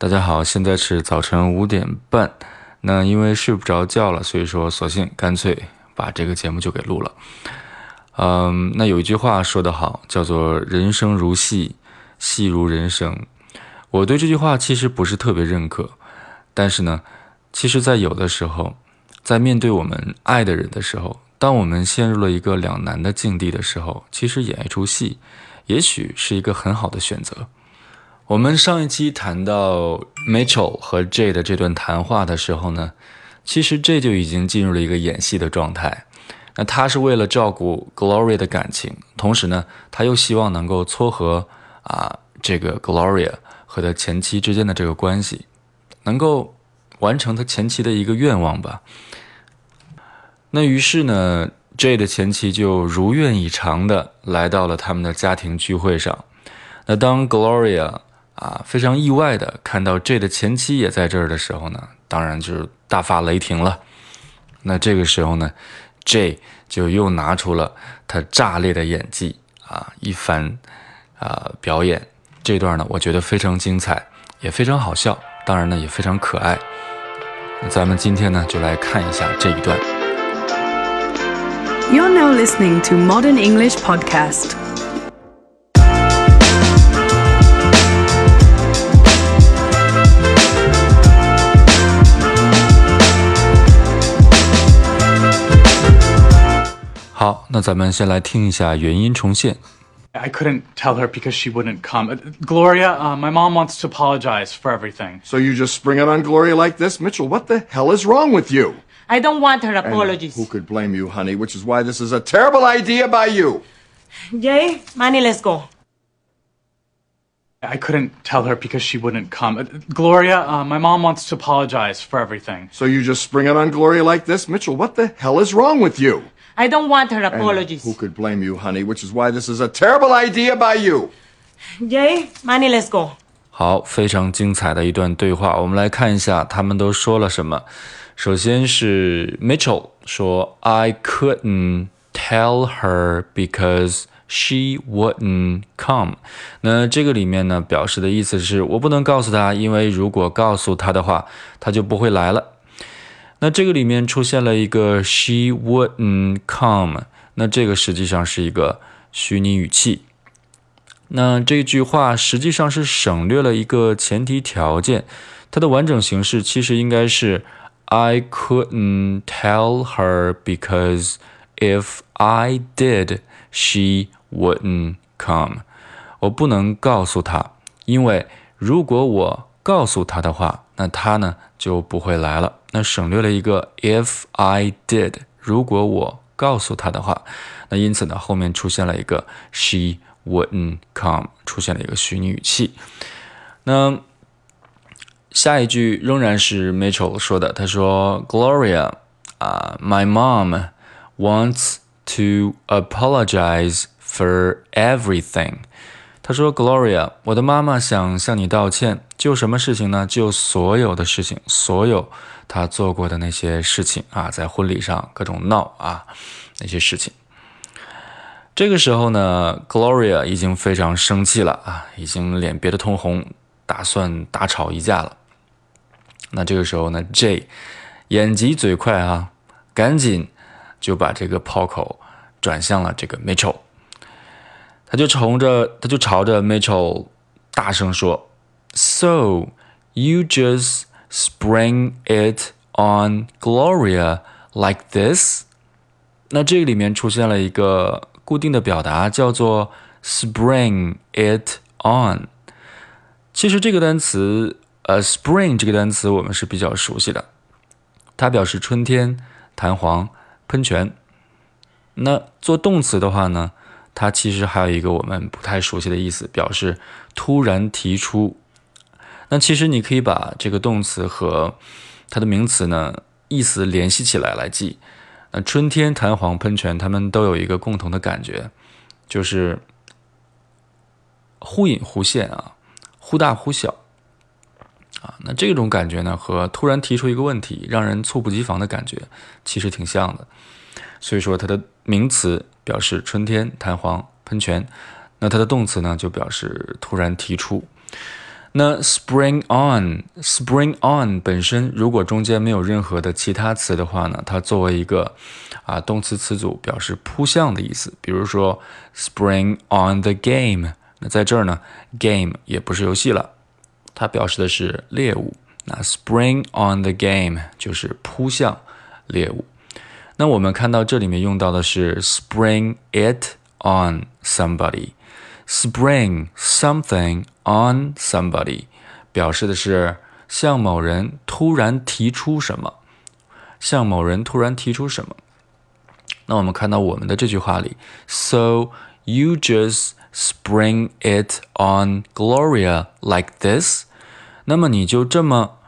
大家好，现在是早晨五点半。那因为睡不着觉了，所以说索性干脆把这个节目就给录了。嗯，那有一句话说得好，叫做“人生如戏，戏如人生”。我对这句话其实不是特别认可，但是呢，其实，在有的时候，在面对我们爱的人的时候，当我们陷入了一个两难的境地的时候，其实演一出戏，也许是一个很好的选择。我们上一期谈到 Mitchell 和 Jay 的这段谈话的时候呢，其实 J 就已经进入了一个演戏的状态。那他是为了照顾 Gloria 的感情，同时呢，他又希望能够撮合啊这个 Gloria 和他前妻之间的这个关系，能够完成他前妻的一个愿望吧。那于是呢，Jay 的前妻就如愿以偿的来到了他们的家庭聚会上。那当 Gloria 啊，非常意外的看到 J 的前妻也在这儿的时候呢，当然就是大发雷霆了。那这个时候呢，J 就又拿出了他炸裂的演技啊，一番啊表演。这段呢，我觉得非常精彩，也非常好笑，当然呢也非常可爱。咱们今天呢就来看一下这一段。You're now listening to Modern English Podcast. I couldn't tell her because she wouldn't come. Uh, Gloria, uh, my mom wants to apologize for everything. So you just spring it on Gloria like this? Mitchell, what the hell is wrong with you? I don't want her apologies. And who could blame you, honey? Which is why this is a terrible idea by you. Jay, Manny, let's go. I couldn't tell her because she wouldn't come. Uh, Gloria, uh, my mom wants to apologize for everything. So you just spring it on Gloria like this? Mitchell, what the hell is wrong with you? I don't want her apologies. And who could blame you, honey? Which is why this is a terrible idea by you. Jay, Manny, let's go. 好，非常精彩的一段对话，我们来看一下他们都说了什么。首先是 Mitchell 说：“I couldn't tell her because she wouldn't come。”那这个里面呢，表示的意思是我不能告诉她，因为如果告诉她的话，她就不会来了。 那这个里面出现了一个 she wouldn't come，那这个实际上是一个虚拟语气。那这句话实际上是省略了一个前提条件，它的完整形式其实应该是 I couldn't tell her because if I did, she wouldn't come。我不能告诉她，因为如果我告诉她的话，那她呢就不会来了。那省略了一个 if I did，如果我告诉他的话，那因此呢，后面出现了一个 she wouldn't come，出现了一个虚拟语气。那下一句仍然是 Mitchell 说的，他说 Gloria 啊，my mom wants to apologize for everything。他说 Gloria，我的妈妈想向你道歉，就什么事情呢？就所有的事情，所有。他做过的那些事情啊，在婚礼上各种闹啊，那些事情。这个时候呢，Gloria 已经非常生气了啊，已经脸憋得通红，打算大吵一架了。那这个时候呢，J 眼疾嘴快啊，赶紧就把这个炮口转向了这个 Mitchell，他就冲着他就朝着 Mitchell 大声说：“So you just。” Spring it on Gloria like this。那这个里面出现了一个固定的表达，叫做 spring it on。其实这个单词，呃，spring 这个单词我们是比较熟悉的，它表示春天、弹簧、喷泉。那做动词的话呢，它其实还有一个我们不太熟悉的意思，表示突然提出。那其实你可以把这个动词和它的名词呢意思联系起来来记。那春天、弹簧、喷泉，它们都有一个共同的感觉，就是忽隐忽现啊，忽大忽小啊。那这种感觉呢，和突然提出一个问题，让人猝不及防的感觉，其实挺像的。所以说，它的名词表示春天、弹簧、喷泉，那它的动词呢，就表示突然提出。那 spring on，spring on 本身如果中间没有任何的其他词的话呢，它作为一个啊动词词组，表示扑向的意思。比如说 spring on the game，那在这儿呢，game 也不是游戏了，它表示的是猎物。那 spring on the game 就是扑向猎物。那我们看到这里面用到的是 spring it on somebody。spring something on somebody，表示的是向某人突然提出什么，向某人突然提出什么。那我们看到我们的这句话里，So you just spring it on Gloria like this？那么你就这么，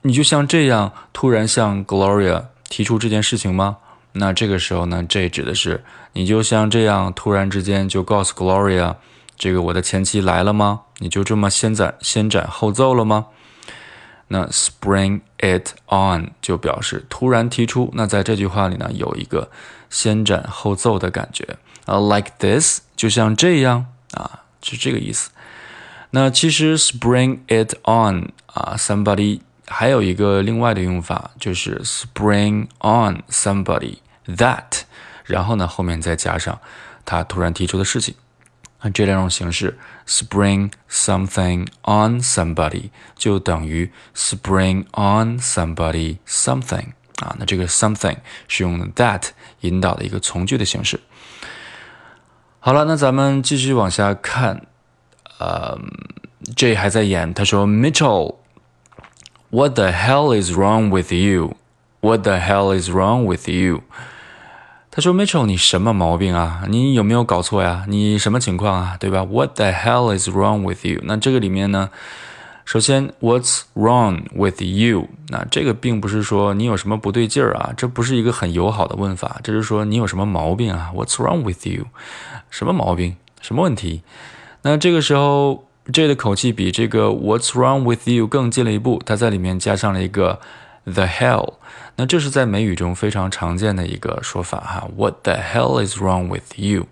你就像这样突然向 Gloria 提出这件事情吗？那这个时候呢，这指的是你就像这样突然之间就告诉 Gloria，这个我的前妻来了吗？你就这么先斩先斩后奏了吗？那 spring it on 就表示突然提出。那在这句话里呢，有一个先斩后奏的感觉啊，like this 就像这样啊，是这个意思。那其实 spring it on 啊，somebody 还有一个另外的用法，就是 spring on somebody that，然后呢后面再加上他突然提出的事情。那这两种形式，spring something on somebody 就等于 spring on somebody something 啊。那这个 something 是用 that 引导的一个从句的形式。好了，那咱们继续往下看。呃，J 还在演，他说 Mitchell。What the hell is wrong with you? What the hell is wrong with you? 他说：“Mitchell，你什么毛病啊？你有没有搞错呀？你什么情况啊？对吧？What the hell is wrong with you？那这个里面呢，首先，What's wrong with you？那这个并不是说你有什么不对劲儿啊，这不是一个很友好的问法，这是说你有什么毛病啊？What's wrong with you？什么毛病？什么问题？那这个时候。” J 的口气比这个 "What's wrong with you" 更近了一步，它在里面加上了一个 "the hell"。那这是在美语中非常常见的一个说法哈。What the hell is wrong with you？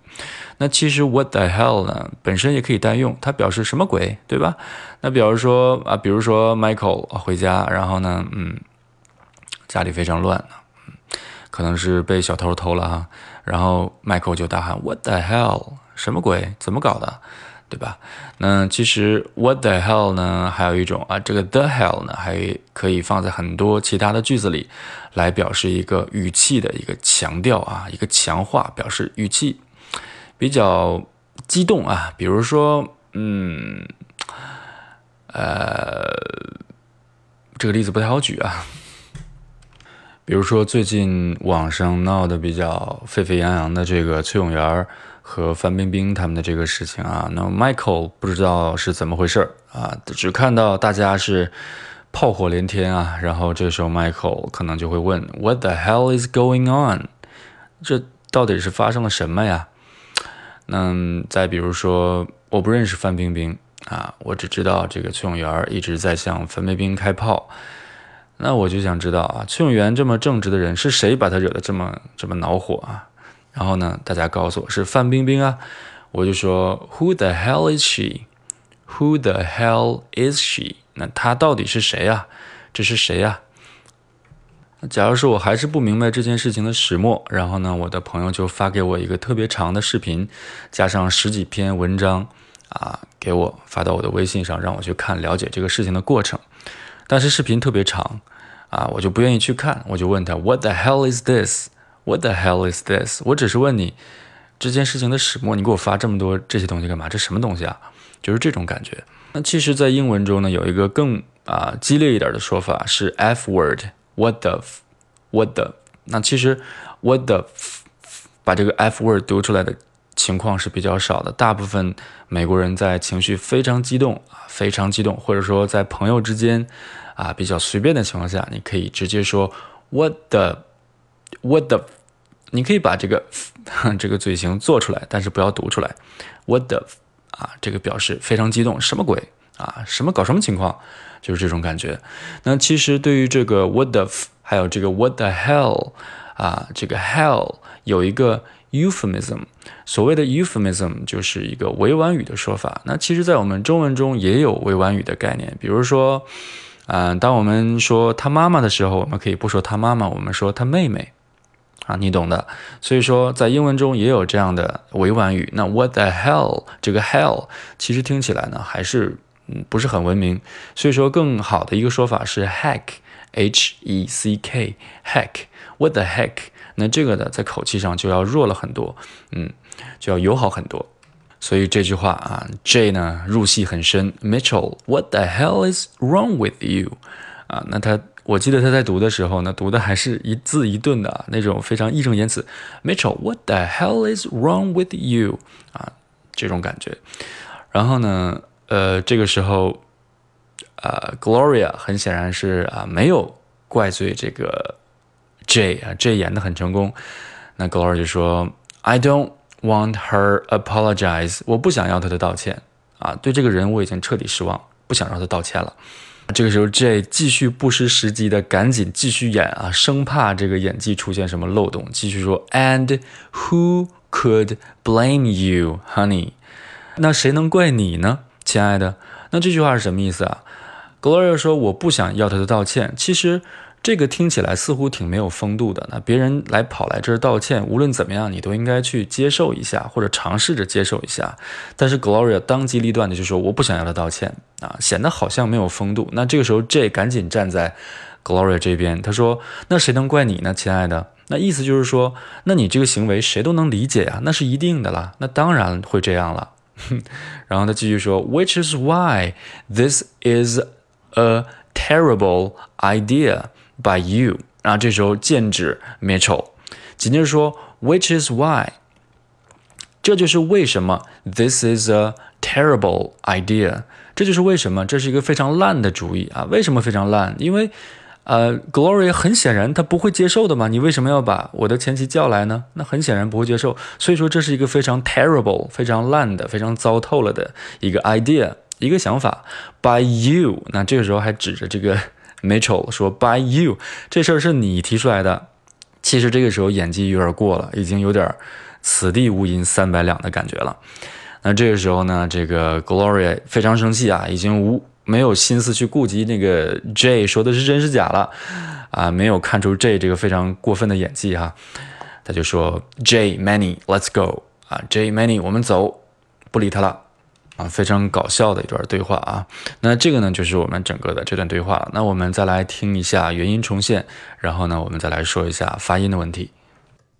那其实 What the hell 呢，本身也可以单用，它表示什么鬼，对吧？那比如说啊，比如说 Michael 回家，然后呢，嗯，家里非常乱，嗯可能是被小偷偷了哈，然后 Michael 就大喊 What the hell？什么鬼？怎么搞的？对吧？那其实 what the hell 呢？还有一种啊，这个 the hell 呢，还可以放在很多其他的句子里，来表示一个语气的一个强调啊，一个强化，表示语气比较激动啊。比如说，嗯，呃，这个例子不太好举啊。比如说，最近网上闹得比较沸沸扬扬的这个崔永元。和范冰冰他们的这个事情啊，那 Michael 不知道是怎么回事啊，只看到大家是炮火连天啊，然后这时候 Michael 可能就会问 What the hell is going on？这到底是发生了什么呀？那再比如说，我不认识范冰冰啊，我只知道这个崔永元一直在向范冰冰开炮，那我就想知道啊，崔永元这么正直的人，是谁把他惹得这么这么恼火啊？然后呢，大家告诉我是范冰冰啊，我就说 Who the hell is she? Who the hell is she? 那她到底是谁呀？这是谁呀？假如说我还是不明白这件事情的始末，然后呢，我的朋友就发给我一个特别长的视频，加上十几篇文章啊，给我发到我的微信上，让我去看了解这个事情的过程。但是视频特别长啊，我就不愿意去看，我就问他 What the hell is this? What the hell is this？我只是问你这件事情的始末，你给我发这么多这些东西干嘛？这什么东西啊？就是这种感觉。那其实，在英文中呢，有一个更啊激烈一点的说法是 F word，What the，What the。那其实 What the 把这个 F word 读出来的情况是比较少的。大部分美国人在情绪非常激动啊，非常激动，或者说在朋友之间啊比较随便的情况下，你可以直接说 What the。What the？你可以把这个 这个嘴型做出来，但是不要读出来。What the？啊，这个表示非常激动，什么鬼啊？什么搞什么情况？就是这种感觉。那其实对于这个 What the？还有这个 What the hell？啊，这个 hell 有一个 euphemism，所谓的 euphemism 就是一个委婉语的说法。那其实，在我们中文中也有委婉语的概念，比如说，嗯、当我们说他妈妈的时候，我们可以不说他妈妈，我们说他妹妹。啊，你懂的。所以说，在英文中也有这样的委婉语。那 What the hell？这个 hell 其实听起来呢，还是嗯不是很文明。所以说，更好的一个说法是 heck，h e c k，heck。What the heck？那这个呢，在口气上就要弱了很多，嗯，就要友好很多。所以这句话啊，J 呢入戏很深。Mitchell，What the hell is wrong with you？啊，那他我记得他在读的时候呢，读的还是一字一顿的，那种非常义正言辞。Mitchell，What the hell is wrong with you？啊，这种感觉。然后呢，呃，这个时候，呃，Gloria 很显然是啊没有怪罪这个 J 啊，J 演的很成功。那 Gloria 就说：“I don't want her apologize，我不想要她的道歉啊，对这个人我已经彻底失望，不想让她道歉了。”这个时候，J 继续不失时机的赶紧继续演啊，生怕这个演技出现什么漏洞，继续说：“And who could blame you, honey？” 那谁能怪你呢，亲爱的？那这句话是什么意思啊？Gloria 说：“我不想要他的道歉。”其实这个听起来似乎挺没有风度的。那别人来跑来这儿道歉，无论怎么样，你都应该去接受一下，或者尝试着接受一下。但是 Gloria 当机立断的就说：“我不想要他道歉啊，显得好像没有风度。”那这个时候 J 赶紧站在 Gloria 这边，他说：“那谁能怪你呢，亲爱的？”那意思就是说，那你这个行为谁都能理解呀，那是一定的啦，那当然会这样了。然后他继续说，Which is why this is a terrible idea by you。然后这时候剑指 Mitchell，紧接着说，Which is why，这就是为什么 this is a terrible idea，这就是为什么这是一个非常烂的主意啊？为什么非常烂？因为呃，Gloria 很显然他不会接受的嘛，你为什么要把我的前妻叫来呢？那很显然不会接受，所以说这是一个非常 terrible、非常烂的、非常糟透了的一个 idea，一个想法。By you，那这个时候还指着这个 Mitchell 说 By you，这事儿是你提出来的。其实这个时候演技有点过了，已经有点此地无银三百两的感觉了。那这个时候呢，这个 Gloria 非常生气啊，已经无没有心思去顾及那个 J 说的是真是假了，啊，没有看出 J 这个非常过分的演技哈，他就说 J many，let's go 啊，J many，我们走，不理他了啊，非常搞笑的一段对话啊。那这个呢，就是我们整个的这段对话了。那我们再来听一下原音重现，然后呢，我们再来说一下发音的问题。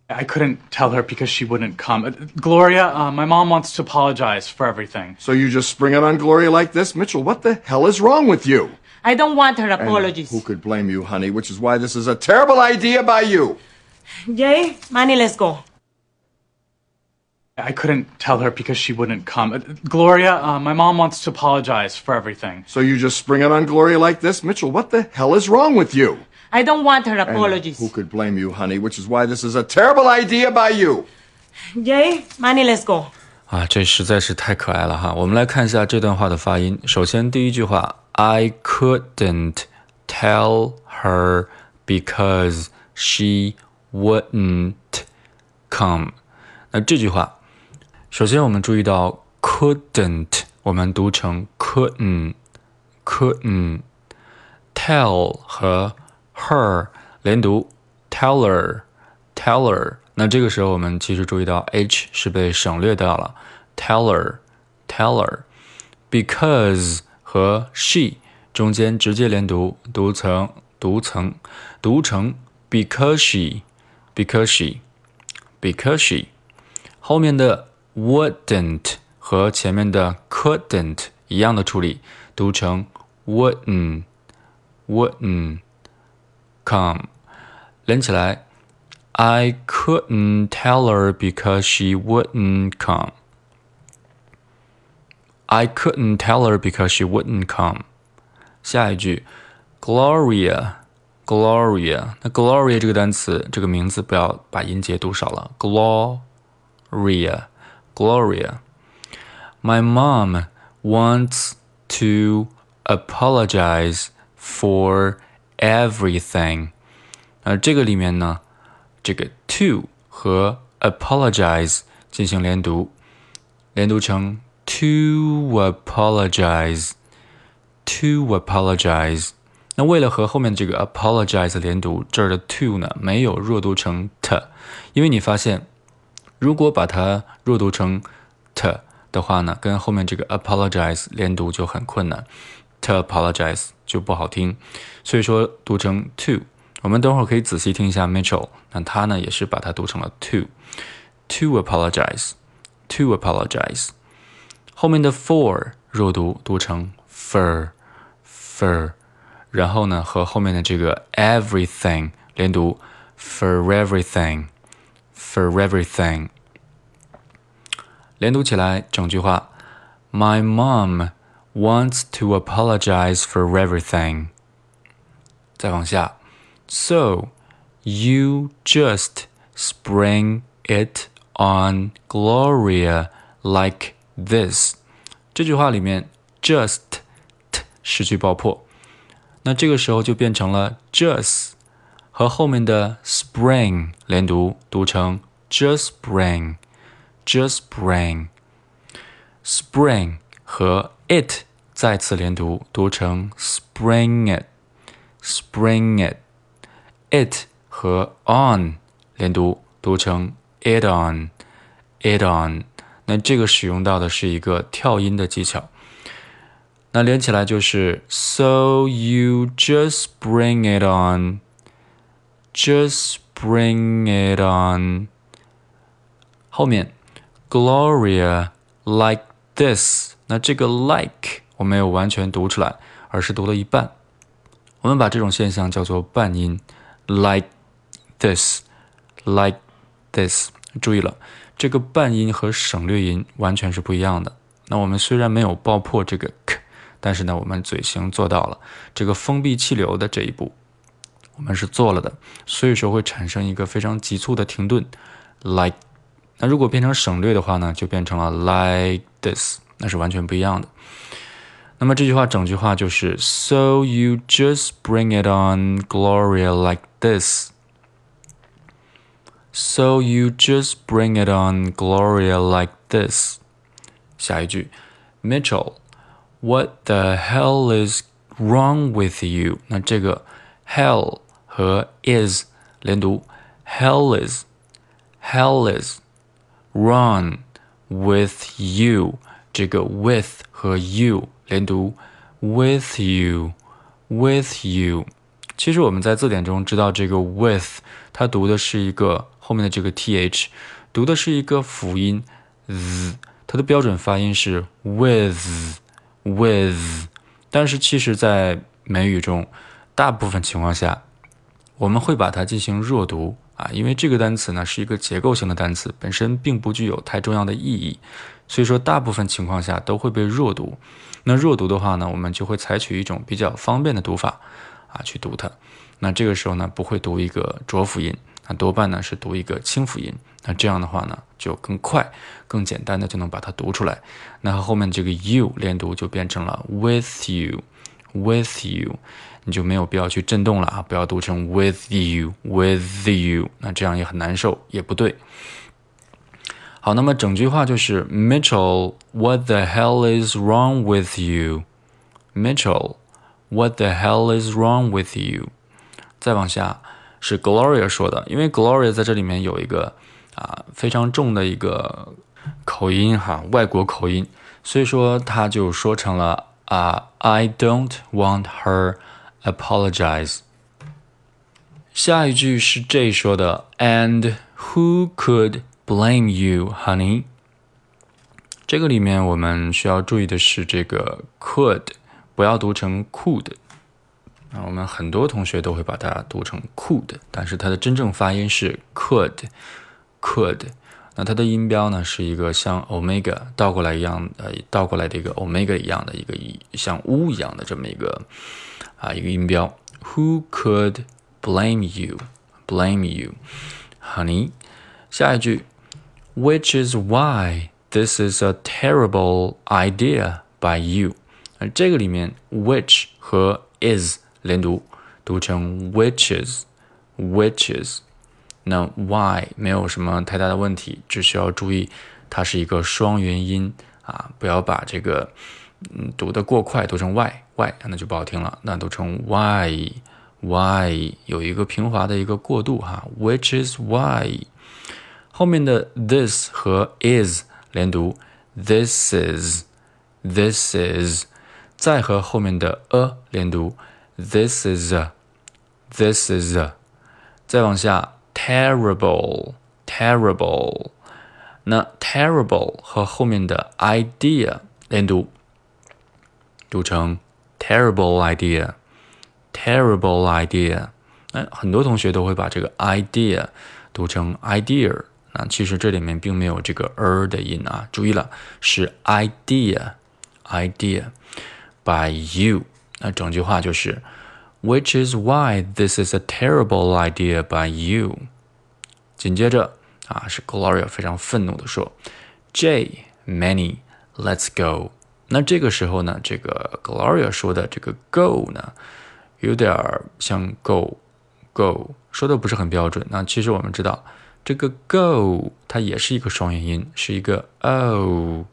I couldn't tell her because she wouldn't come. Uh, Gloria, uh, my mom wants to apologize for everything. So you just spring it on Gloria like this? Mitchell, what the hell is wrong with you? I don't want her And apologies. Who could blame you, honey? Which is why this is a terrible idea by you. Jay, Manny, let's go. I couldn't tell her because she wouldn't come. Uh, Gloria, uh, my mom wants to apologize for everything. So you just spring it on Gloria like this? Mitchell, what the hell is wrong with you? I don't want her And apologies. Who could blame you, honey? Which is why this is a terrible idea by you. Jay, Manny, let's go. 啊，这实在是太可爱了哈！我们来看一下这段话的发音。首先，第一句话，I couldn't tell her because she wouldn't come。那这句话， 首先我们注意到 couldn't，我们读成 couldn't，couldn't。tell 和 her 连读，teller，teller。那这个时候我们其实注意到 h 是被省略掉了，teller，teller。because 和 she 中间直接连读，读成读成读成 because she，because she，because she。后面的 wouldn't 和前面的 couldn't 一样的处理，读成 wouldn't。wouldn't come，连起来，I couldn't tell her because she wouldn't come. I couldn't tell her because she wouldn't come. 下一句，Gloria，Gloria，那 Gloria 这个单词，这个名字不要把音节读少了 ，Gloria，Gloria。My mom wants to apologize for everything，呃，这个里面呢 这个 to 和 apologize 进行连读，连读成 to apologize。to apologize。那为了和后面这个 apologize 连读，这儿的 to 呢没有弱读成 t，因为你发现， 如果把它弱读成 t 的话呢，跟后面这个 apologize 连读就很困难，to apologize 就不好听，所以说读成 to。我们等会儿可以仔细听一下 Mitchell，那他呢也是把它读成了 to，to apologize，to apologize。后面的 for 弱读读成 fur。for，然后呢和后面的这个 everything 连读，for everything，for everything，连读起来整句话，My mom wants to apologize for everything。再往下，So you just spring it on Gloria like this。这句话里面 just 失去爆破，那这个时候就变成了 just 和后面的 spring 连读，读成 just spring，just spring，spring 和 it 再次连读，读成 spring it，spring it，it 和 on 连读，读成 it on，it on。那这个使用到的是一个跳音的技巧。那连起来就是 So you just bring it on, Just bring it on。后面 Gloria like this，那这个 like 我没有完全读出来，而是读了一半。我们把这种现象叫做半音，like this，like this。注意了，这个半音和省略音完全是不一样的。那我们虽然没有爆破这个 k。但是呢，我们嘴型做到了这个封闭气流的这一步，我们是做了的，所以说会产生一个非常急促的停顿，like。那如果变成省略的话呢，就变成了 like this，那是完全不一样的。那么这句话整句话就是 So you just bring it on, Gloria, like this. So you just bring it on, Gloria, like this. 下一句，Mitchell。What the hell is wrong with you？那这个 hell 和 is 连读，hell is hell is run with you。这个 with 和 you 连读，with you with you。其实我们在字典中知道，这个 with 它读的是一个后面的这个 th，读的是一个辅音 z，它的标准发音是 with。with，但是其实，在美语中，大部分情况下，我们会把它进行弱读啊，因为这个单词呢是一个结构性的单词，本身并不具有太重要的意义，所以说大部分情况下都会被弱读。那弱读的话呢，我们就会采取一种比较方便的读法啊去读它。那这个时候呢，不会读一个浊辅音，那多半呢是读一个清辅音。那这样的话呢，就更快、更简单的就能把它读出来。那后面这个 you 连读就变成了 with you With you，你就没有必要去震动了啊！不要读成 with you，with you，那这样也很难受，也不对。好，那么整句话就是 Mitchell，what the hell is wrong with you？Mitchell，what the hell is wrong with you？再往下是 Gloria 说的，因为 Gloria 在这里面有一个。啊，非常重的一个口音哈，外国口音，所以说他就说成了 啊，I don't want her apologize。下一句是 J 说的，And who could blame you, honey？这个里面我们需要注意的是这个 could 不要读成 could。啊，我们很多同学都会把它读成 could，但是它的真正发音是 could。Could， 那它的音标呢是一个像 omega 倒过来一样，呃，倒过来的一个 omega 一样的一个像 u 一样的这么一个啊一个音标。Who could blame you? Blame you, honey. 下一句，Which is why this is a terrible idea by you. 而这个里面，which 和 is 连读，读成 whiches, whiches。 那 why 没有什么太大的问题，只需要注意它是一个双元音啊，不要把这个嗯读得过快，读成 why why 那就不好听了。那读成 why why 有一个平滑的一个过渡哈，which is why 后面的 this 和 is 连读，this is this is，再和后面的 a 连读，this is a this is a，再往下。terrible terrible，那 terrible 和后面的 idea 连读，读成 terrible idea terrible idea。那很多同学都会把这个 idea 读成 idea，那其实这里面并没有这个 er 的音啊，注意了，是 idea idea by you。那整句话就是。 which is why this is a terrible idea by you。紧接着啊，是 Gloria 非常愤怒的说：“Jay, Manny, let's go。”那这个时候呢，这个 Gloria 说的这个 “go” 呢，有点像 “go go”，说的不是很标准。那其实我们知道，这个 “go” 它也是一个双元音，是一个 “o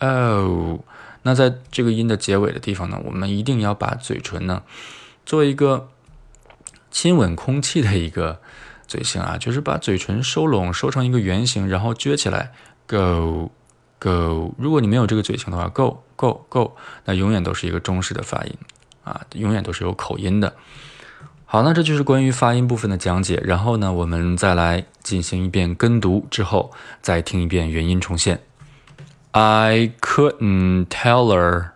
o”。那在这个音的结尾的地方呢，我们一定要把嘴唇呢。做一个亲吻空气的一个嘴型啊，就是把嘴唇收拢，收成一个圆形，然后撅起来，go go。如果你没有这个嘴型的话，go go go，那永远都是一个中式的发音啊，永远都是有口音的。好，那这就是关于发音部分的讲解。然后呢，我们再来进行一遍跟读，之后再听一遍元音重现。I couldn't tell her.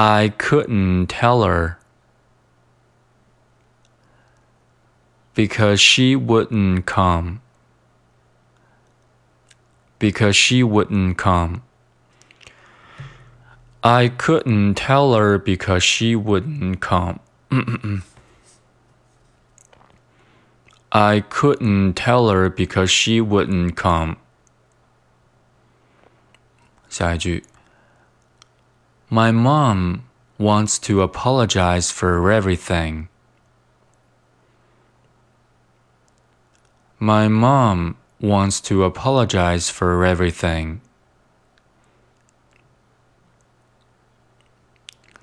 I couldn't tell her because she wouldn't come. Because she wouldn't come. I couldn't tell her because she wouldn't come. I couldn't tell her because she wouldn't come. 下一句。 my mom wants to apologize for everything. My mom wants to apologize for everything.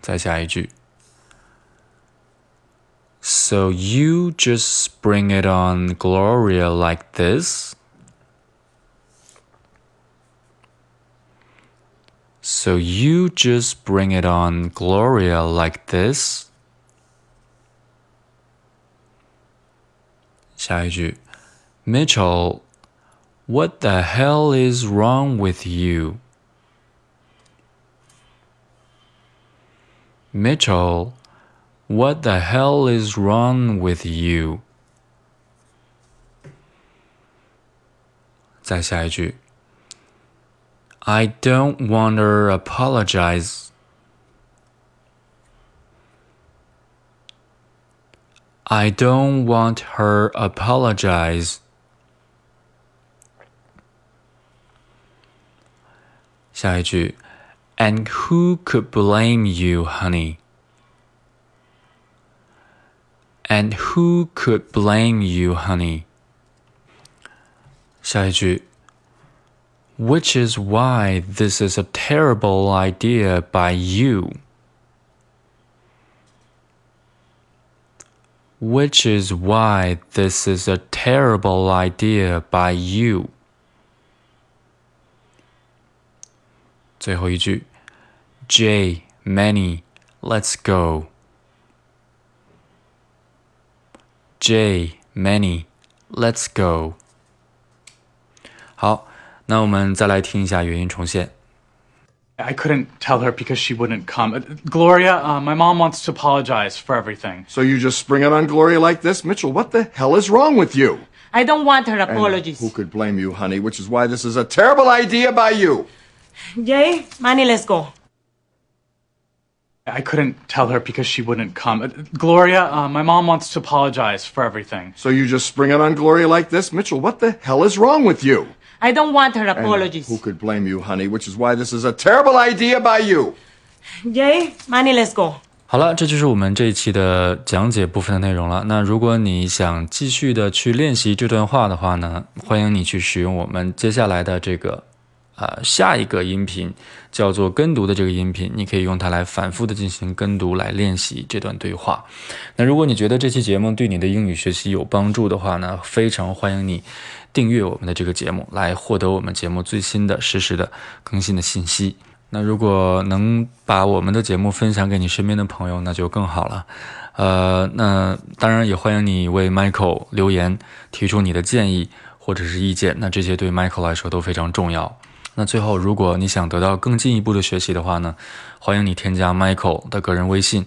再下一句。So you just bring it on Gloria like this? So you just bring it on Gloria like this? 下一句，Mitchell, what the hell is wrong with you? Mitchell, what the hell is wrong with you? 再下一句。 I don't want her apologize. I don't want her apologize. 下一句，And who could blame you, honey? And who could blame you, honey? 下一句。 which is why this is a terrible idea by you. Which is why this is a terrible idea by you. 最后一句，Jay, Manny, let's go. Jay, Manny, let's go. 好。 那我们再来听一下原音重现。I couldn't tell her because she wouldn't come. Uh, Gloria, uh, my mom wants to apologize for everything. So you just spring it on Gloria like this? Mitchell, what the hell is wrong with you? I don't want her apologies. And who could blame you, honey? Which is why this is a terrible idea by you. Jay, Manny, let's go. I couldn't tell her because she wouldn't come. Uh, Gloria, uh, my mom wants to apologize for everything. So you just spring it on Gloria like this? Mitchell, what the hell is wrong with you? I don't want her apologies. And who could blame you, honey? Which is why this is a terrible idea by you. Jay, money, let's go. 好了，这就是我们这一期的讲解部分的内容了。那如果你想继续的去练习这段话的话呢，欢迎你去使用我们接下来的这个，呃，下一个音频叫做跟读的这个音频，你可以用它来反复的进行跟读，来练习这段对话。那如果你觉得这期节目对你的英语学习有帮助的话呢，非常欢迎你订阅我们的这个节目，来获得我们节目最新的实时的更新的信息。那如果能把我们的节目分享给你身边的朋友，那就更好了。呃，那当然也欢迎你为 Michael 留言，提出你的建议或者是意见。那这些对 Michael 来说都非常重要。那最后，如果你想得到更进一步的学习的话呢，欢迎你添加 Michael 的个人微信。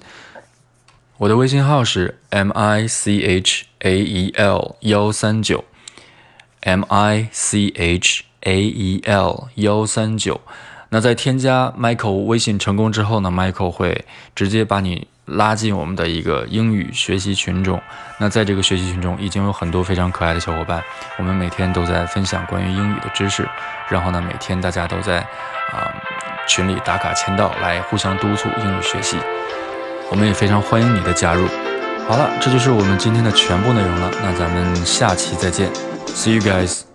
我的微信号是 M I C H A E L 幺三九，M I C H A E L 幺三九。那在添加 Michael 微信成功之后呢，Michael 会直接把你拉进我们的一个英语学习群中。那在这个学习群中，已经有很多非常可爱的小伙伴，我们每天都在分享关于英语的知识。然后呢，每天大家都在啊群里打卡签到，来互相督促英语学习。我们也非常欢迎你的加入。好了，这就是我们今天的全部内容了。那咱们下期再见，See you guys。